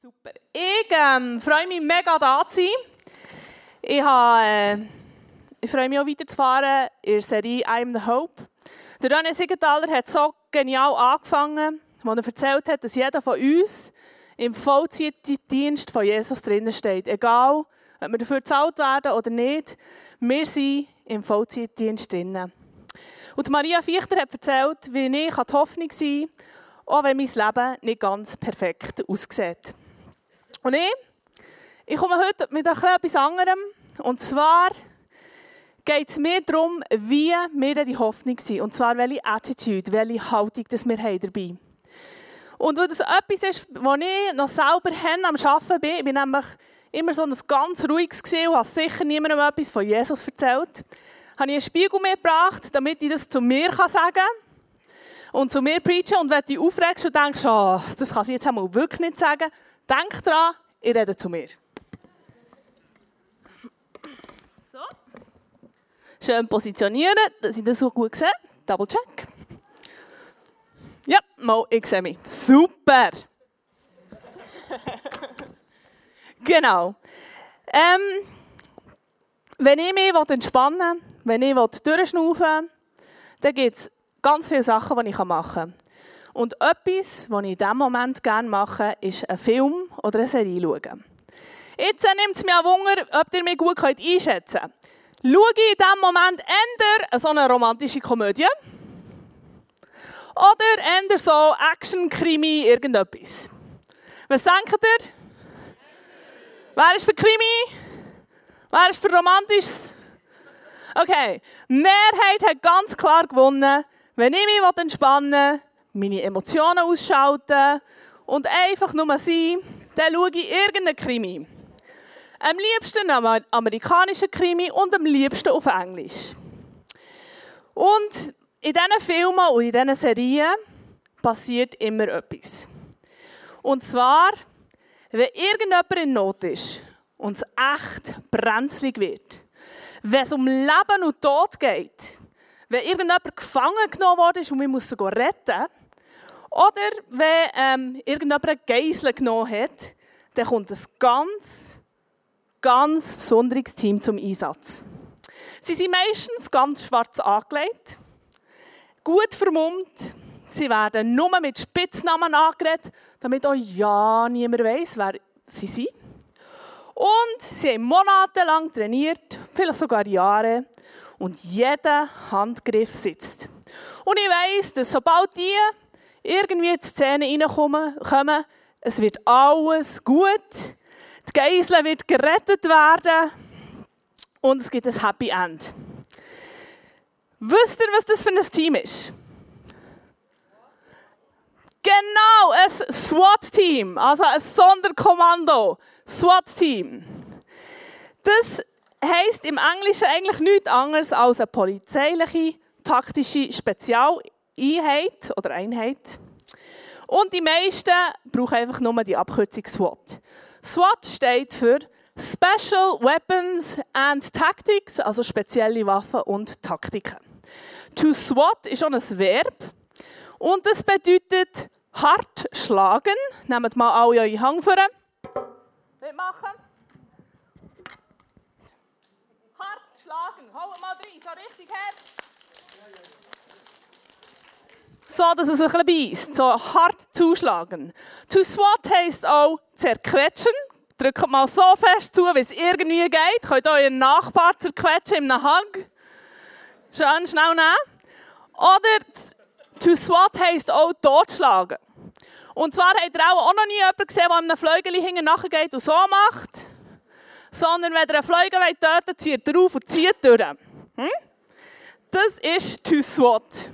Super. Ich ähm, freue mich mega da zu sein. Ich, habe, äh, ich freue mich auch weiterzufahren in der Serie I'm the Hope. Der René Siegenthaler hat so genial angefangen, als er erzählt hat, dass jeder von uns im Vollzeitdienst von Jesus drinnen steht. Egal, ob wir dafür bezahlt werden oder nicht, wir sind im Vollzeitdienst drinnen. Und Maria Fichter hat erzählt, wie ich die Hoffnung sein kann, auch wenn mein Leben nicht ganz perfekt aussieht. Und ich, ich komme heute mit etwas anderem. Und zwar geht es mir darum, wie wir die Hoffnung sind. Und zwar, welche Attitude, welche Haltung das wir haben dabei Und weil das etwas ist, wo ich noch selber am Arbeiten bin, ich bin nämlich immer so ein ganz ruhiges gesehen und habe sicher niemandem etwas von Jesus erzählt, habe ich einen Spiegel mitgebracht, damit ich das zu mir sagen kann und zu mir preachen. Und wenn du aufregst und denkst, oh, das kann sie jetzt einmal wirklich nicht sagen, Denk dran, ich rede zu mir. So. Schön positionieren, dass ich das so gut sehe. Double check. Ja, mal, ich sehe mich. Super. genau. Ähm, wenn ich mich entspannen will, wenn ich durchschnaufen will, dann gibt es ganz viele Sachen, die ich machen kann. Und etwas, was ich in diesem Moment gerne mache, ist einen Film oder eine Serie schauen. Jetzt nimmt es mich auch Wunder, ob ihr mich gut einschätzen könnt. Schaue ich in diesem Moment eher so eine romantische Komödie oder eher so Action-Krimi, irgendetwas. Was denkt ihr? Wer ist für Krimi? Wer ist für Romantisches? Okay, Mehrheit hat ganz klar gewonnen. Wenn ich mich entspannen will, meine Emotionen ausschalten und einfach nur sein, dann schaue ich irgendeinen Krimi. Am liebsten einen amerikanischen Krimi und am liebsten auf Englisch. Und in diesen Filmen und in diesen Serien passiert immer etwas. Und zwar, wenn irgendjemand in Not ist und es echt brenzlig wird, wenn es um Leben und Tod geht, wenn irgendjemand gefangen genommen worden ist und wir müssen retten, oder wenn ähm, irgendjemand eine Geisel genommen hat, dann kommt ein ganz, ganz besonderes Team zum Einsatz. Sie sind meistens ganz schwarz angelegt, gut vermummt. Sie werden nur mit Spitznamen angeredet, damit auch ja niemand weiß, wer sie sind. Und sie haben monatelang trainiert, vielleicht sogar Jahre. Und jeder Handgriff sitzt. Und ich weiß, dass sobald die irgendwie in die Szene reinkommen, es wird alles gut, die Geisel wird gerettet werden und es gibt ein Happy End. Wisst ihr, was das für ein Team ist? Genau, ein SWAT-Team, also ein Sonderkommando, SWAT-Team. Das heisst im Englischen eigentlich nichts anderes als eine polizeiliche, taktische Spezialeinheit. Einheit oder Einheit. Und die meisten brauchen einfach nur die Abkürzung SWAT. SWAT steht für Special Weapons and Tactics, also spezielle Waffen und Taktiken. To SWAT ist schon ein Verb und das bedeutet hart schlagen. Nehmt mal alle eure Hang vor. Mitmachen. Hart schlagen. Haut mal rein, so richtig hart so dass es ein bisschen beißt, so hart zuschlagen. To swat heisst auch zerquetschen. Drückt mal so fest zu, wie es irgendwie geht. Könnt euren Nachbar zerquetschen in einem Hug. Schön schnell nehmen. Oder to swat heisst auch totschlagen. Und zwar habt ihr auch noch nie jemanden gesehen, der einem Fleugeli hinten nachgeht und so macht. Sondern wenn ihr einen Fleugel tötet, zieht er auf und zieht durch. Hm? Das ist to swat.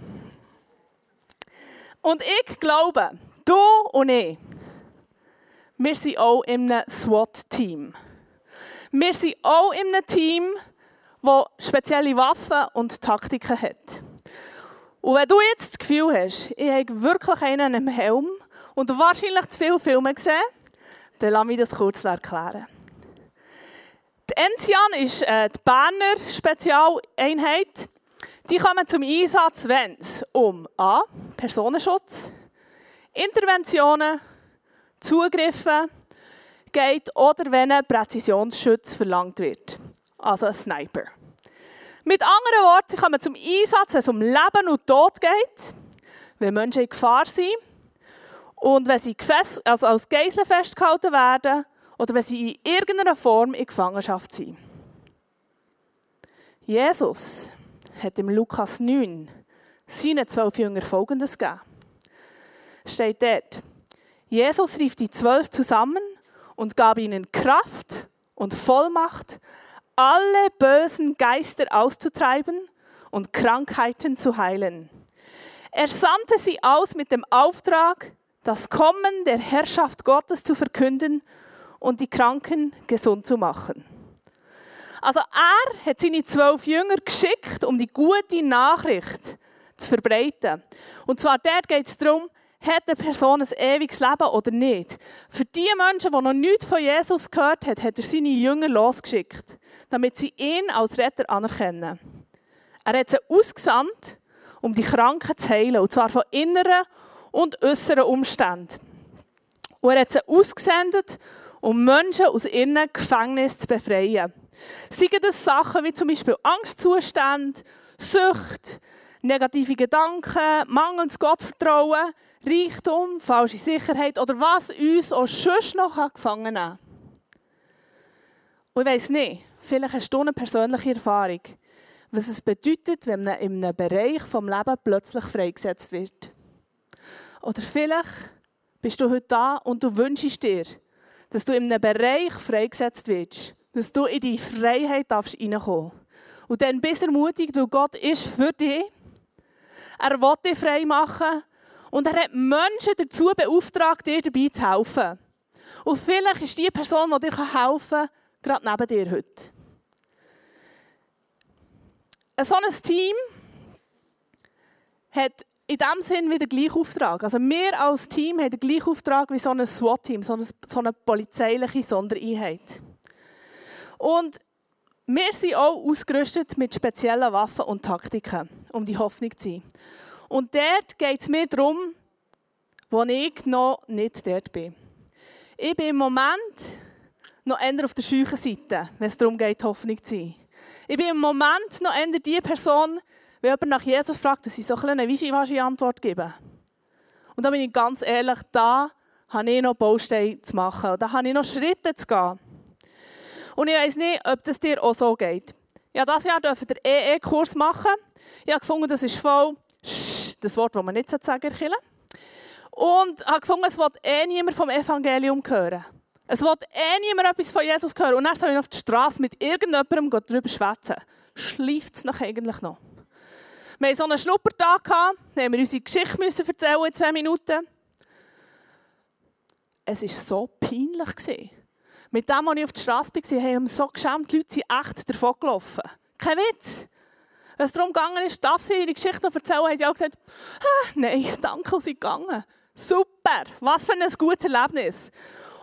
Und ich glaube, du und ich, wir sind auch in einem SWAT-Team. Wir sind auch in einem Team, das spezielle Waffen und Taktiken hat. Und wenn du jetzt das Gefühl hast, ich habe wirklich einen im Helm und wahrscheinlich zu viele Filme gesehen, dann lass mich das kurz erklären. Die Enzian ist äh, die Berner Spezialeinheit. Die kommen zum Einsatz, wenn es um A. Personenschutz, Interventionen, Zugriffe geht oder wenn ein Präzisionsschütz verlangt wird. Also ein Sniper. Mit anderen Worten, sie kommen zum Einsatz, wenn es um Leben und Tod geht, wenn Menschen in Gefahr sind und wenn sie also als Geisel festgehalten werden oder wenn sie in irgendeiner Form in Gefangenschaft sind. Jesus hat im Lukas 9 seinen zwölf Jüngern Folgendes gegeben. Steht dort, Jesus rief die zwölf zusammen und gab ihnen Kraft und Vollmacht, alle bösen Geister auszutreiben und Krankheiten zu heilen. Er sandte sie aus mit dem Auftrag, das Kommen der Herrschaft Gottes zu verkünden und die Kranken gesund zu machen. Also er hat seine zwölf Jünger geschickt, um die gute Nachricht zu verbreiten. Und zwar dort geht es darum, hat eine Person ein ewiges Leben oder nicht? Für die Menschen, die noch nichts von Jesus gehört haben, hat er seine Jünger losgeschickt, damit sie ihn als Retter anerkennen. Er hat sie ausgesandt, um die Kranken zu heilen, und zwar von inneren und äußeren Umständen. Und er hat sie ausgesendet, um Menschen aus ihren Gefängnissen zu befreien. Seien das Sachen wie zum Beispiel Angstzustände, Sucht, negative Gedanken, mangelndes Gottvertrauen, Reichtum, falsche Sicherheit oder was uns auch sonst noch gefangen nehmen Und ich weiss nicht, vielleicht hast du eine persönliche Erfahrung, was es bedeutet, wenn man in einem Bereich des Lebens plötzlich freigesetzt wird. Oder vielleicht bist du heute da und du wünschst dir, dass du in einem Bereich freigesetzt wirst, dass du in die Freiheit darfst reinkommen Und dann bist du ermutigt, weil Gott ist für dich. Er will dich frei machen und er hat Menschen dazu beauftragt, dir dabei zu helfen. Und vielleicht ist die Person, die dir helfen kann, gerade neben dir heute. So ein Team hat in diesem Sinn wieder den gleichen Auftrag. Also wir als Team haben den gleichen Auftrag wie so ein SWAT-Team, so eine polizeiliche Sondereinheit. Und wir sind auch ausgerüstet mit speziellen Waffen und Taktiken, um die Hoffnung zu sein. Und dort geht es mir darum, wo ich noch nicht dort bin. Ich bin im Moment noch eher auf der scheuchen Seite, wenn es darum geht, Hoffnung zu sein. Ich bin im Moment noch eher die Person, wenn jemand nach Jesus fragt, dass ich so eine Wischiwaschi-Antwort gebe. Und da bin ich ganz ehrlich, da habe ich noch Bausteine zu machen. Da habe ich noch Schritte zu gehen. Und ich weiß nicht, ob das dir auch so geht. Ja, dieses Jahr dürfen den EE-Kurs machen. Ich habe gefunden, das ist voll das Wort, das man nicht sagen sollte, Und habe gefunden, es will eh niemand vom Evangelium hören. Es will eh niemand etwas von Jesus hören. Und dann soll ich auf die Straße mit irgendjemandem darüber schwätzen. Schleift es eigentlich noch? Wir hatten so einen Schnuppertag, da haben wir unsere Geschichte erzählen in zwei Minuten. Es war so peinlich. Mit dem, als ich auf der Straße war, haben wir so geschämt, die Leute sind echt davon gelaufen. Kein Witz. Als es darum gegangen ist, darf sie ihre Geschichte noch erzählen, haben sie auch gesagt, nein, danke, sie gegangen. Super, was für ein gutes Erlebnis.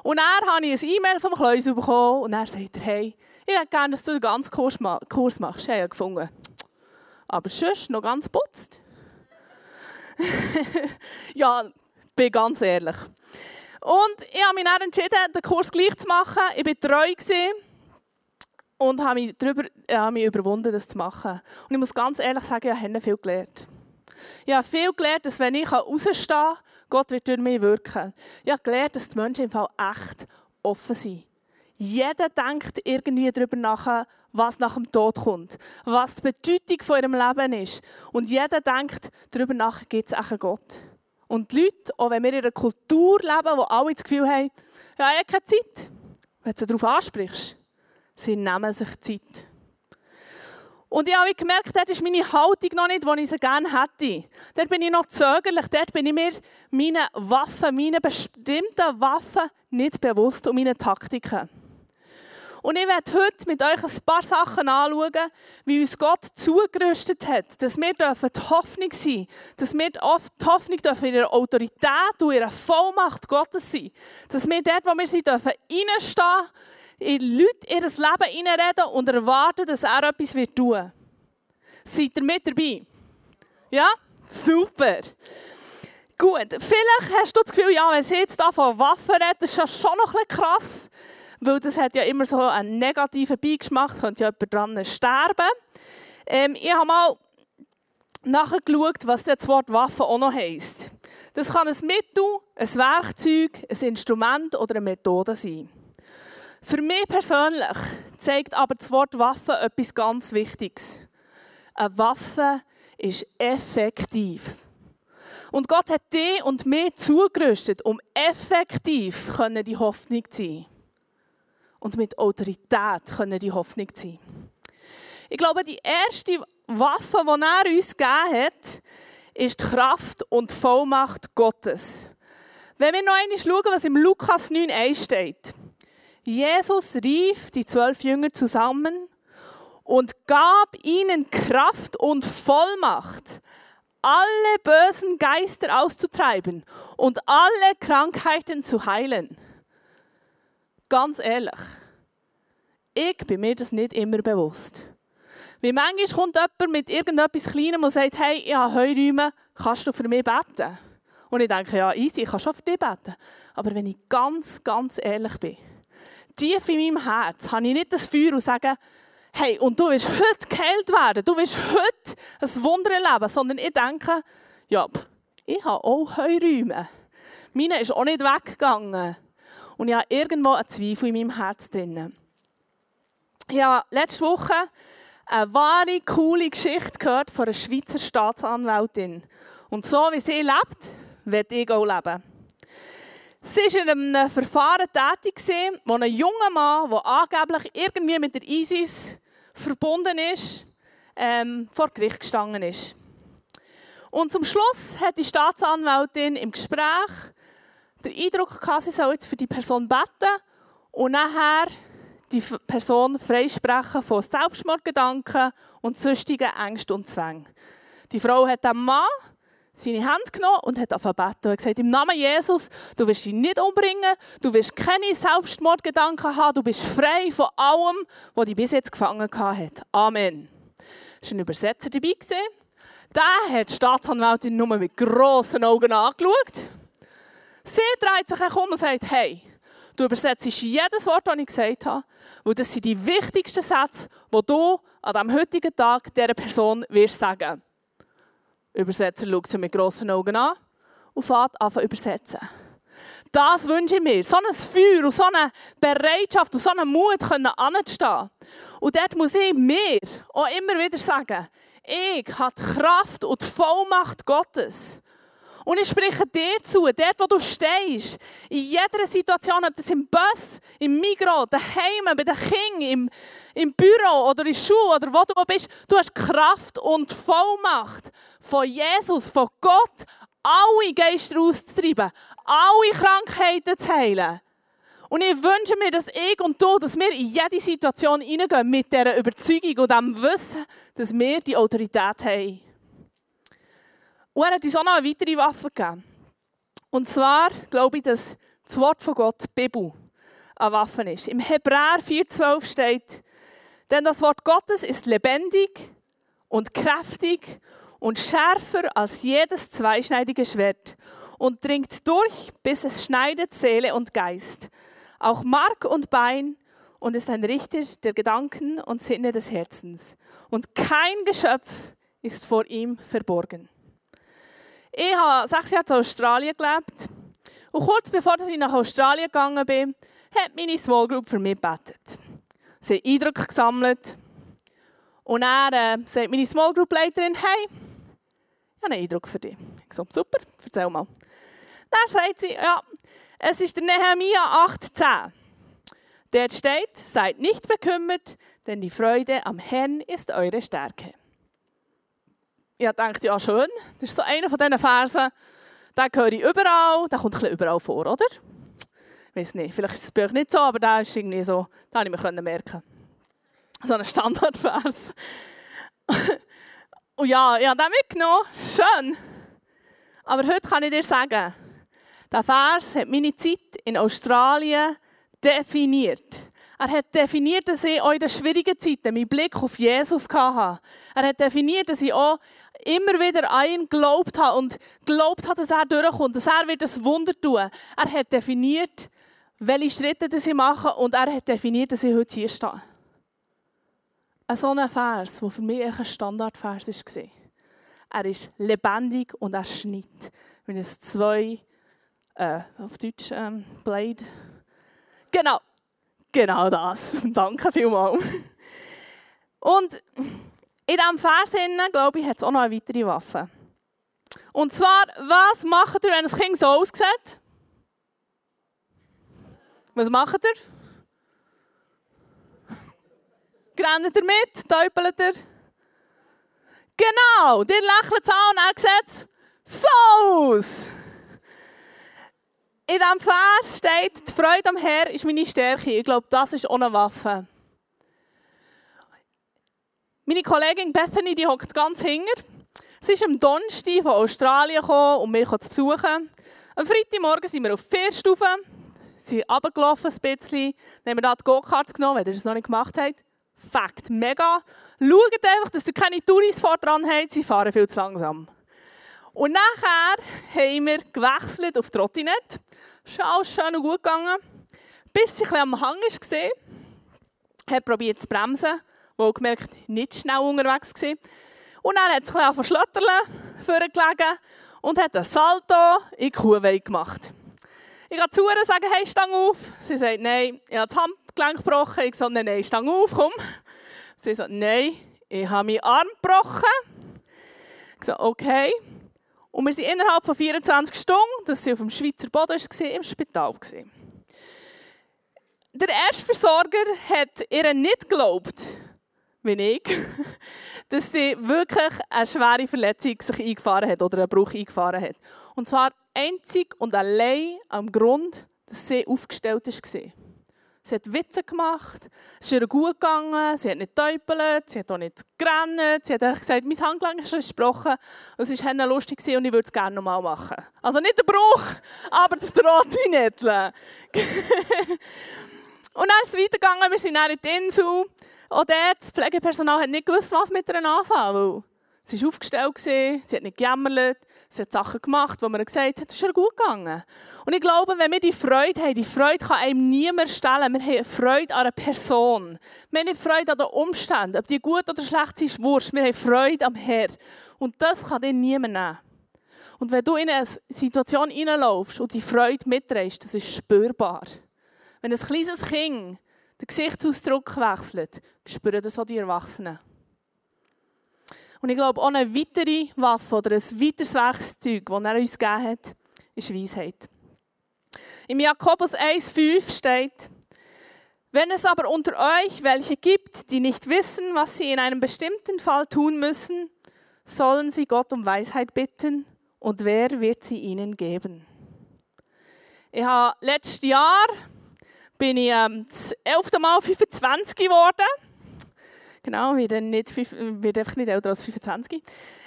Und dann habe ich ein E-Mail vom Kleus bekommen und er sagt hey, ich hätte gerne, dass du den ganzen Kurs, Kurs machst. Ich habe gefunden. Aber sonst noch ganz putzt. ja, bin ganz ehrlich. Und ich habe mich dann entschieden, den Kurs gleich zu machen. Ich war treu. Und habe mich, darüber, habe mich überwunden, das zu machen. Und ich muss ganz ehrlich sagen, ich habe viel gelernt. Ich habe viel gelernt, dass wenn ich rausstehen kann, Gott wird durch mich wirken. Ich habe gelernt, dass die Menschen im Fall echt offen sind. Jeder denkt irgendwie darüber nach, was nach dem Tod kommt, was die Bedeutung von ihrem Leben ist. Und jeder denkt darüber nach, gibt es einen Gott. Und die Leute, auch wenn wir in einer Kultur leben, wo alle das Gefühl haben, ja, ich habe keine Zeit, wenn du darauf ansprichst, Sie nehmen sich Zeit. Und ich habe gemerkt, dort ist meine Haltung noch nicht, die ich sie gerne hätte. Dort bin ich noch zögerlich, dort bin ich mir meine Waffen, meine bestimmten Waffen nicht bewusst und meine Taktiken. Und ich werde heute mit euch ein paar Sachen anschauen, wie uns Gott zugerüstet hat, dass wir die Hoffnung sein dürfen, dass wir die Hoffnung dürfen in ihrer Autorität und ihrer Vollmacht Gottes sein dass wir dort, wo wir sind, dürfen reinstehen in Leute ihr Leben hineinreden und erwarten, dass er etwas tun wird. Seid ihr mit dabei? Ja? Super. Gut, vielleicht hast du das Gefühl, ja, wenn sie jetzt von Waffen redet, das ist ja schon noch ein bisschen krass, weil das hat ja immer so einen negativen Beigeschmack, könnte ja jemand dran sterben. Ähm, ich habe mal nachgeschaut, was das Wort Waffe auch noch heisst. Das kann ein Mittel, ein Werkzeug, ein Instrument oder eine Methode sein. Für mich persönlich zeigt aber das Wort Waffe etwas ganz Wichtiges. Eine Waffe ist effektiv. Und Gott hat dich und mich zugerüstet, um effektiv die Hoffnung zu sein. Und mit Autorität können die Hoffnung sein. Ich glaube, die erste Waffe, die er uns gegeben hat, ist die Kraft und Vollmacht Gottes. Wenn wir noch einmal schauen, was im Lukas 9,1 steht. Jesus rief die zwölf Jünger zusammen und gab ihnen Kraft und Vollmacht, alle bösen Geister auszutreiben und alle Krankheiten zu heilen. Ganz ehrlich, ich bin mir das nicht immer bewusst. Wie manchmal kommt jemand mit irgendetwas Kleinem und sagt, hey, ich habe Heuräume, kannst du für mich beten? Und ich denke, ja, easy, ich kann schon für dich beten. Aber wenn ich ganz, ganz ehrlich bin, tief in meinem Herz habe ich nicht das Feuer und sage, hey, und du willst heute geheilt werden, du willst heute ein Wunder erleben, sondern ich denke, ja, ich habe auch Heuräume. Meine ist auch nicht weggegangen. Und ich habe irgendwo einen Zweifel in meinem Herz drin. Ich habe letzte Woche eine wahre, coole Geschichte gehört von einer Schweizer Staatsanwältin. Und so wie sie lebt, wird ich auch leben. Sie war in einem Verfahren tätig, wo ein junger Mann, der angeblich irgendwie mit der ISIS verbunden ist, ähm, vor Gericht gestanden ist. Und zum Schluss hat die Staatsanwältin im Gespräch den Eindruck gehabt, sie soll jetzt für die Person beten und nachher die Person freisprechen von Selbstmordgedanken und sonstigen Ängsten und Zwängen. Die Frau hat dem Mann seine Hand genommen und hat angefangen und gesagt, im Namen Jesus, du wirst ihn nicht umbringen, du wirst keine Selbstmordgedanken haben, du bist frei von allem, was dich bis jetzt gefangen hat. Amen. Es war ein Übersetzer dabei. Der hat die Staatsanwältin nur mit grossen Augen angeschaut. Sie dreht sich um und sagt, hey, du übersetzt jedes Wort, das ich gesagt habe, weil das sind die wichtigsten Sätze, die du an diesem heutigen Tag dieser Person wirst sagen Übersetzer schaut sie mit grossen Augen an und fährt an zu übersetzen. Das wünsche ich mir. So ein Feuer und so eine Bereitschaft und so einen Mut anzustehen. Und dort muss ich mir auch immer wieder sagen, ich habe die Kraft und die Vollmacht Gottes. Und ich spreche dir zu, dort wo du stehst, in jeder Situation, ob das im Bus, im Migros, daheim, bei den Kindern, im, im Büro oder in der oder wo du bist, du hast Kraft und Vollmacht von Jesus, von Gott, alle Geister auszutreiben, alle Krankheiten zu heilen. Und ich wünsche mir, dass ich und du, dass wir in jede Situation hineingehen mit dieser Überzeugung und dem Wissen, dass wir die Autorität haben. Und er hat uns auch noch eine weitere Waffe gegeben. Und zwar glaube ich, dass das Wort von Gott, die Bibel, eine Waffe ist. Im Hebräer 4,12 steht, denn das Wort Gottes ist lebendig und kräftig und schärfer als jedes zweischneidige Schwert und dringt durch, bis es schneidet Seele und Geist, auch Mark und Bein und ist ein Richter der Gedanken und Sinne des Herzens. Und kein Geschöpf ist vor ihm verborgen. Ich habe sechs Jahre in Australien gelebt. Und kurz bevor ich nach Australien gegangen bin, hat meine Small Group für mich gebetet. Sie hat Eindrücke gesammelt. Und dann äh, sagt meine Small Group Leiterin, hey, ich habe einen Eindruck für dich. Ich so, super, erzähl mal. Dann sagt sie, ja, es ist der Nehemiah 8,10. Dort steht, seid nicht bekümmert, denn die Freude am Herrn ist eure Stärke ich dachte, ja schön, das ist so einer von diesen Versen, den höre ich überall, der kommt ein überall vor, oder? Ich weiß nicht, vielleicht ist bei euch nicht so, aber der ist irgendwie so, da habe ich mir merken So ein Standardvers. Und ja, ich habe den mitgenommen, schön. Aber heute kann ich dir sagen, der Vers hat meine Zeit in Australien definiert. Er hat definiert, dass ich auch in den schwierigen Zeiten meinen Blick auf Jesus hatte. Er hat definiert, dass ich auch immer wieder an ihn geglaubt habe und geglaubt habe, dass er durchkommt, dass er wird das Wunder tun. Er hat definiert, welche Schritte das ich mache und er hat definiert, dass ich heute hier stehe. Ein so ein Vers, der für mich ein Standardvers war. Er ist lebendig und er schneidet. Wenn es zwei, äh, auf Deutsch, ähm, Blade. Genau, genau das. Danke vielmals. Und in diesem Vers, glaube ich, hat es auch noch eine weitere Waffe. Und zwar, was macht ihr, wenn das Kind so aussieht? Was macht ihr? Grennt ihr mit? Täupelt ihr? Genau, ihr lächelt an und er sieht so aus. In diesem Vers steht, die Freude am Herr ist meine Stärke. Ich glaube, das ist ohne Waffe. Meine Kollegin Bethany, die hockt ganz hinger. Sie ist am Donnerstag von Australien gekommen, um mich zu besuchen. Am Freitagmorgen sind wir auf die Vierstufe, sind runtergelaufen ein bisschen, dann haben wir da die Go-Karts genommen, wenn ihr das noch nicht gemacht habt. Fakt, mega. Schaut einfach, dass ihr keine Touris vor dran habt, sie fahren viel zu langsam. Und nachher haben wir gewechselt auf Trottinett. Ist alles schön und gut gegangen. Bis ein am Hang war, hat probiert zu bremsen, wo gemerkt, nicht schnell unterwegs war. Und dann hat es ein bisschen vorgelegen und hat einen Salto in die Kuhweide gemacht. Ich gehe zu ihr und sage, hey, stang auf. Sie sagt, nein, ich habe das Handgelenk gebrochen. Ich sage, nein, nein, stang auf, komm. Sie sagt, nein, ich habe meinen Arm gebrochen. Ich sage, okay. Und wir sind innerhalb von 24 Stunden, dass sie auf dem Schweizer Boden war, im Spital. Der Erstversorger hat ihr nicht geglaubt, wie ich, dass sie wirklich eine schwere Verletzung sich eingefahren hat oder einen Bruch eingefahren hat. Und zwar einzig und allein am Grund, dass sie aufgestellt war. Sie hat Witze gemacht, es ist ihr gut gegangen, sie hat nicht getäubelt, sie hat auch nicht gerannt, sie hat gesagt, mein Handgelenk ist gesprochen, es war lustig und ich würde es gerne nochmal machen. Also nicht der Bruch, aber das Trottinetteln. und dann ist es weitergegangen, wir sind dann in die Insel. Auch dort, das Pflegepersonal hat nicht gewusst, was mit ihr anfangen Sie war aufgestellt, sie hat nicht gejammert, sie hat Sachen gemacht, wo man gesagt hat, es ist ihr gut gegangen. Und ich glaube, wenn wir die Freude haben, die Freude kann einem niemand stellen. Wir haben Freude an einer Person. Wir haben nicht Freude an den Umständen. Ob die gut oder schlecht sind, ist wurscht. Wir haben Freude am Herrn. Und das kann dir niemand nehmen. Und wenn du in eine Situation hineinlaufst und die Freude mitträgst, das ist spürbar. Wenn ein kleines Kind den Gesichtsausdruck wechselt, spüren das auch die Erwachsenen. Und ich glaube, auch eine weitere Waffe oder ein weiteres Werkzeug, das er uns gegeben hat, ist Weisheit. Im Jakobus 1,5 steht, wenn es aber unter euch welche gibt, die nicht wissen, was sie in einem bestimmten Fall tun müssen, sollen sie Gott um Weisheit bitten und wer wird sie ihnen geben? Ich habe letztes Jahr bin ich ähm, das elfte Mal 25 geworden. Genau, wir werden nicht, wird einfach nicht älter als 25.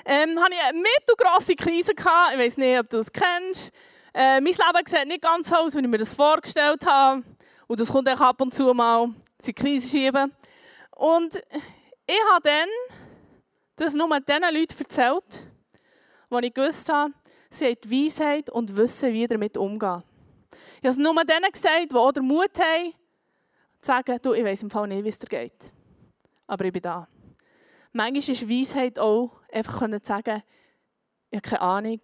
Ähm, hatte ich eine mittelgrosse Krise gehabt. Ich weiß nicht, ob du das kennst. Äh, mein Leben sieht nicht ganz so aus, wie ich mir das vorgestellt habe. Und das kommt auch ab und zu mal die Krise schieben. Und ich habe dann das nur den Leuten erzählt, die ich gewusst habe, sie haben die Weisheit und wissen, wie damit umgehen. Ich habe es nur denen gesagt, die auch den Mut haben, zu sagen, du, ich weiß im Fall nicht, wie es dir geht aber ich bin da. Manchmal ist Weisheit auch, einfach zu sagen, ich habe keine Ahnung,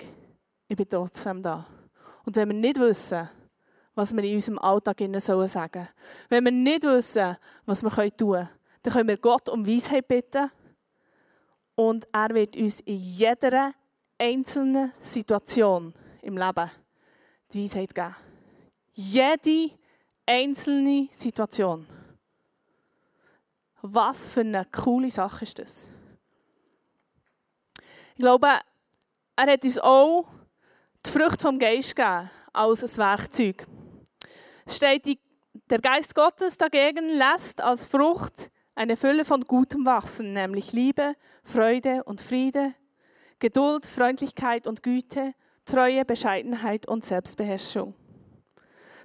ich bin trotzdem da. Und wenn wir nicht wissen, was wir in unserem Alltag sagen sollen, wenn wir nicht wissen, was wir tun können, dann können wir Gott um Weisheit bitten und er wird uns in jeder einzelnen Situation im Leben die Weisheit geben. Jede einzelne Situation. Was für eine coole Sache ist das? Ich glaube, er hat uns auch die Frucht vom Geist gegeben, als ein Werkzeug. Steht, der Geist Gottes dagegen lässt als Frucht eine Fülle von Gutem wachsen, nämlich Liebe, Freude und Friede, Geduld, Freundlichkeit und Güte, Treue, Bescheidenheit und Selbstbeherrschung.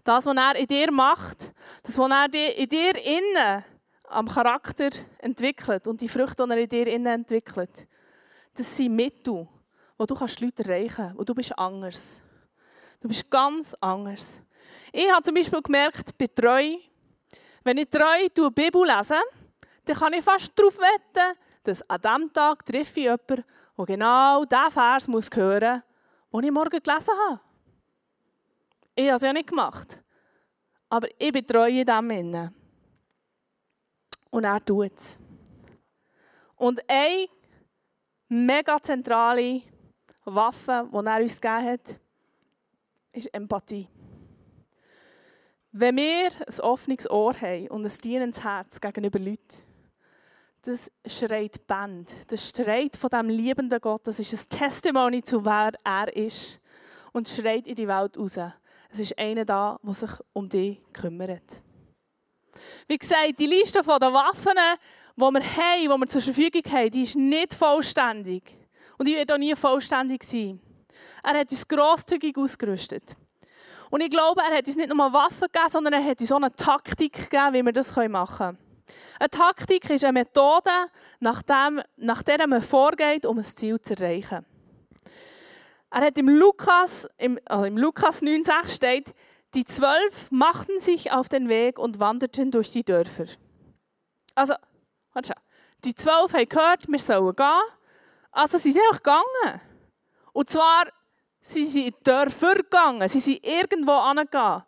Das, was er in dir macht, das, was er in dir innen am Charakter entwickelt und die Früchte, die er in dir entwickelt, das sind Mittel, wo du kannst Leute erreichen kannst, wo du bist anders. Du bist ganz anders. Ich habe zum Beispiel gemerkt, bei Treu, wenn ich treu die Bibel lese, dann kann ich fast darauf wetten, dass an diesem Tag treffe ich jemanden, der genau diesen Vers muss hören muss, den ich morgen gelesen habe. Ich habe es ja nicht gemacht. Aber ich bin treu in dem Innen. Und er tut es. Und eine mega zentrale Waffe, die er uns gegeben hat, ist Empathie. Wenn wir ein offenes Ohr haben und ein dienendes Herz gegenüber Leuten, das schreit Band. Das schreit von dem liebenden Gott. Das ist ein Testimony zu wer er ist. Und schreit in die Welt raus. Es ist einer da, der sich um dich kümmert. Wie gesagt, die Liste der Waffen, die wir haben, die wir zur Verfügung haben, die ist nicht vollständig. Und die wird auch nie vollständig sein. Er hat uns grosszügig ausgerüstet. Und ich glaube, er hat uns nicht nur Waffen gegeben, sondern er hat uns auch eine Taktik gegeben, wie wir das machen können. Eine Taktik ist eine Methode, nach, dem, nach der man vorgeht, um ein Ziel zu erreichen. Er hat im Lukas, im, also im Lukas 9,6 steht, die zwölf machten sich auf den Weg und wanderten durch die Dörfer. Also, schon. Die zwölf haben gehört, wir sollen gehen. Also sie sind auch gegangen. Und zwar, sie sind in die Dörfer gegangen. Sie sind irgendwo angegangen.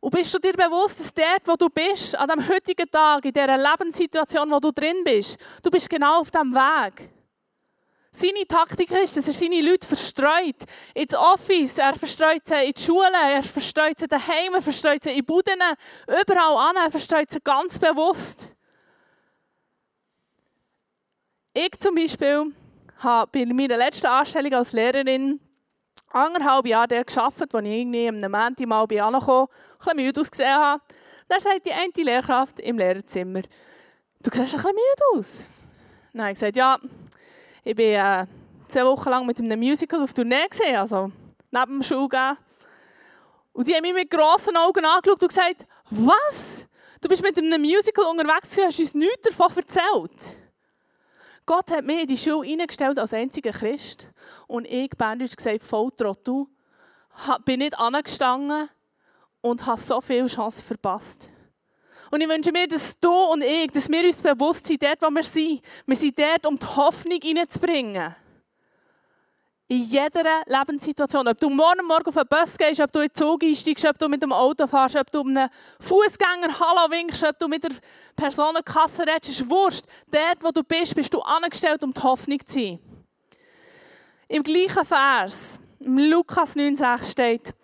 Und bist du dir bewusst, dass dort, wo du bist, an dem heutigen Tag, in dieser Lebenssituation, wo du drin bist, du bist genau auf diesem Weg. Seine Taktik ist, dass er seine Leute verstreut. Ins Office, er verstreut sie in die Schule, er verstreut sie daheim, er verstreut sie in Buden, überall an, er verstreut sie ganz bewusst. Ich zum Beispiel habe bei meiner letzten Anstellung als Lehrerin anderthalb Jahre dort gearbeitet, als ich irgendwie am Montag mal bei angekommen, ein bisschen müde ausgesehen habe. Dann sagt die eine Lehrkraft im Lehrerzimmer, du siehst ein bisschen müde aus. Dann habe ich gesagt, ja, ich war äh, zwei Wochen lang mit einem Musical auf Tournee, gewesen, also neben dem Schulgehen. Und die haben mich mit grossen Augen angeschaut und gesagt, was? Du bist mit einem Musical unterwegs und hast uns nichts davon erzählt. Gott hat mich in die Schule eingestellt als einziger Christ. Und ich, Berndeutsch gesagt, voll Trottel, bin nicht angestanden und habe so viele Chancen verpasst. Und ich wünsche mir, dass du und ich, dass wir uns bewusst sind, dort, wo wir sind. Wir sind dort, um die Hoffnung hineinzubringen. In jeder Lebenssituation. Ob du morgen Morgen auf den Bus gehst, ob du in den Zug einsteigst, ob du mit dem Auto fährst, ob du einem Fußgänger Hallo winkst, ob du mit der Personenkasse redest, ist wurscht. Dort, wo du bist, bist du angestellt, um die Hoffnung zu sein. Im gleichen Vers, im Lukas 9,6 steht,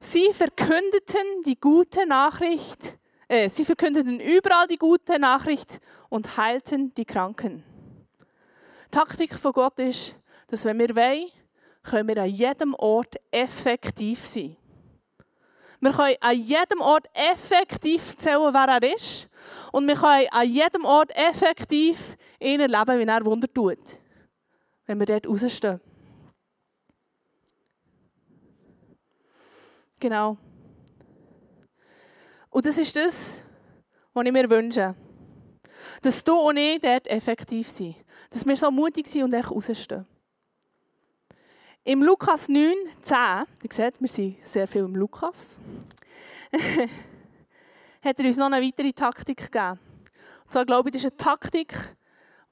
sie verkündeten die gute Nachricht äh, sie verkündeten überall die gute Nachricht und heilten die Kranken. Die Taktik von Gott ist, dass wenn wir wollen, können wir an jedem Ort effektiv sein. Wir können an jedem Ort effektiv erzählen, wer er ist. Und wir können an jedem Ort effektiv ihn erleben, wie er Wunder tut. Wenn wir dort rausstehen. Genau. Und das ist das, was ich mir wünsche. Dass du und ich dort effektiv sind. Dass wir so mutig sind und echt rausstehen. Im Lukas 9, 10, ihr seht, wir sind sehr viel im Lukas, hat er uns noch eine weitere Taktik gegeben. Und zwar glaube ich, das ist eine Taktik,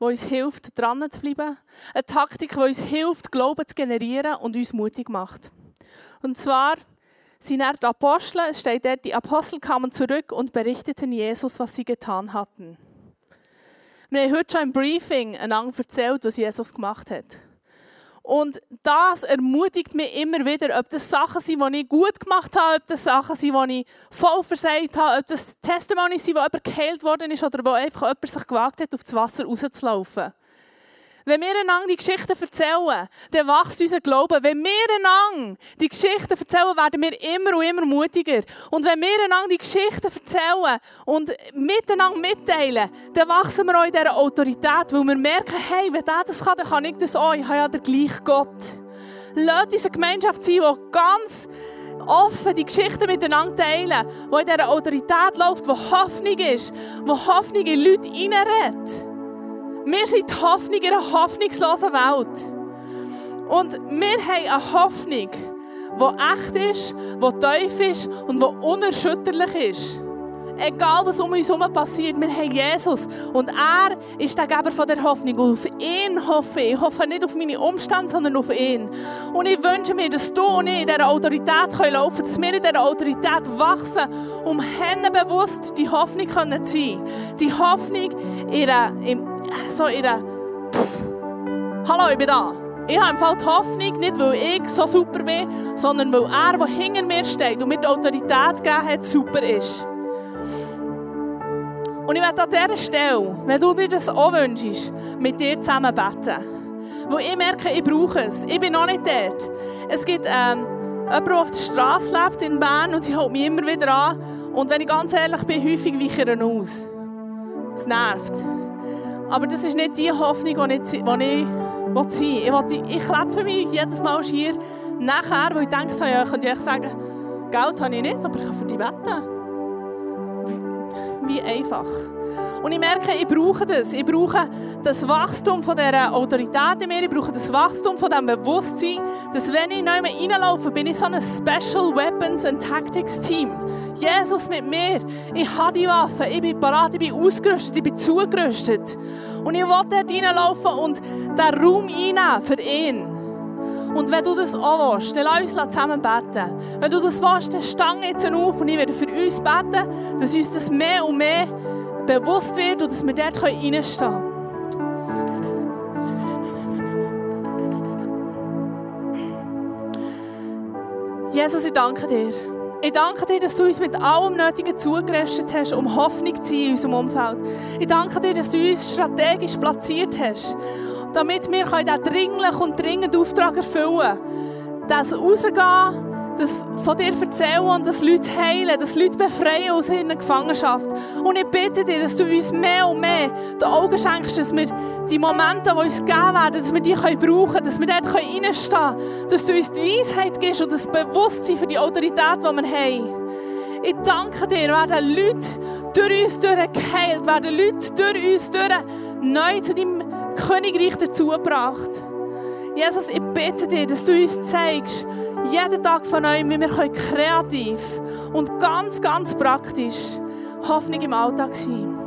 die uns hilft, dran zu bleiben. Eine Taktik, die uns hilft, Glauben zu generieren und uns mutig macht. Und zwar er die Apostel, steht dort, die Apostel kamen zurück und berichteten Jesus, was sie getan hatten. Wir haben heute schon im Briefing einander erzählt, was Jesus gemacht hat. Und das ermutigt mich immer wieder, ob das Sachen sind, die ich gut gemacht habe, ob das Sachen sind, die ich voll versagt habe, ob das Testimony sind, wo jemand geheilt worden ist oder wo einfach jemand sich gewagt hat, auf das Wasser rauszulaufen. Wenn wir einander die Geschichten erzählen, dann wächst unser Glaube. Wenn wir einander die Geschichten erzählen, werden wir immer und immer mutiger. Und wenn wir einander die Geschichten erzählen und miteinander mitteilen, dann wachsen wir auch in dieser Autorität, weil wir merken, hey, wenn der das kann, dann kann ich das auch. Ich habe ja den gleichen Gott. Lasst uns eine Gemeinschaft sein, die ganz offen die Geschichten miteinander teilen, die in dieser Autorität läuft, wo Hoffnung ist, wo Hoffnung in Leute hineinredet. Wir sind die Hoffnung in einer hoffnungslosen Welt. Und wir haben eine Hoffnung, die echt ist, die tief ist und die unerschütterlich ist. Egal was um uns herum passiert, wir haben Jesus. Und er ist der Geber von der Hoffnung. Und auf ihn hoffe ich. Ich hoffe nicht auf meine Umstände, sondern auf ihn. Und ich wünsche mir, dass du und ich in dieser Autorität laufen können, dass wir in dieser Autorität wachsen, um bewusst die Hoffnung zu sein. Die Hoffnung in in, so in einer, Hallo, ich bin da. Ich habe im Fall die Hoffnung, nicht weil ich so super bin, sondern weil er, der hinter mir steht und mir die Autorität gegeben hat, super ist. Und ich werde an dieser Stelle, wenn du dir das auch wünschst, mit dir zusammen beten. Weil ich merke, ich brauche es. Ich bin noch nicht dort. Es gibt ähm, jemanden, der auf der Straße lebt in Bern und sie hält mich immer wieder an. Und wenn ich ganz ehrlich bin, häufig weiche ich aus. Es nervt. Aber das ist nicht die Hoffnung, die ich, ich will Ich, ich klebe mich jedes Mal schier nachher, wo ich denke, ja, ich könnte sagen, Geld habe ich nicht, aber ich kann für dich beten wie einfach. Und ich merke, ich brauche das. Ich brauche das Wachstum von dieser Autorität in mir. Ich brauche das Wachstum von diesem Bewusstsein, dass wenn ich neu reinlaufe, bin ich so ein Special Weapons and Tactics Team. Jesus mit mir. Ich habe die Waffen. Ich bin parat. Ich bin ausgerüstet. Ich bin zugerüstet. Und ich will dort reinlaufen und den Raum einnehmen für ihn. Und wenn du das auch willst, dann lass uns zusammen beten. Wenn du das willst, dann stang jetzt auf und ich werde für uns beten, dass uns das mehr und mehr bewusst wird und dass wir dort reinstehen können. Jesus, ich danke dir. Ich danke dir, dass du uns mit allem Nötigen zugerüstet hast, um Hoffnung zu sein in unserem Umfeld. Ich danke dir, dass du uns strategisch platziert hast damit wir diesen dringlichen und dringenden Auftrag erfüllen können. Das rausgehen, das von dir erzählen und das Leute heilen, das Leute befreien aus ihrer Gefangenschaft. Und ich bitte dich, dass du uns mehr und mehr die Augen schenkst, dass wir die Momente, die uns gegeben werden, dass wir die brauchen können, dass wir dort reinstehen können, dass du uns die Weisheit gibst und das Bewusstsein für die Autorität, die wir haben. Ich danke dir, werden Leute durch uns durchgeheilt, werden Leute durch uns durch neu zu deinem Königreich dazugebracht. Jesus, ich bitte dir, dass du uns zeigst, jeden Tag von neuem, wie wir kreativ und ganz, ganz praktisch Hoffnung im Alltag sein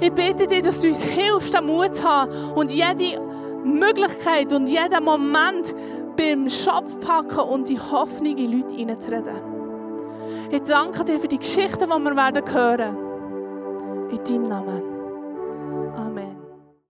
Ich bitte dir, dass du uns hilfst, den Mut zu haben und jede Möglichkeit und jeden Moment beim Schopf packen und die Hoffnung in Leute hineinzureden. Ich danke dir für die Geschichten, die wir werden hören. In deinem Namen.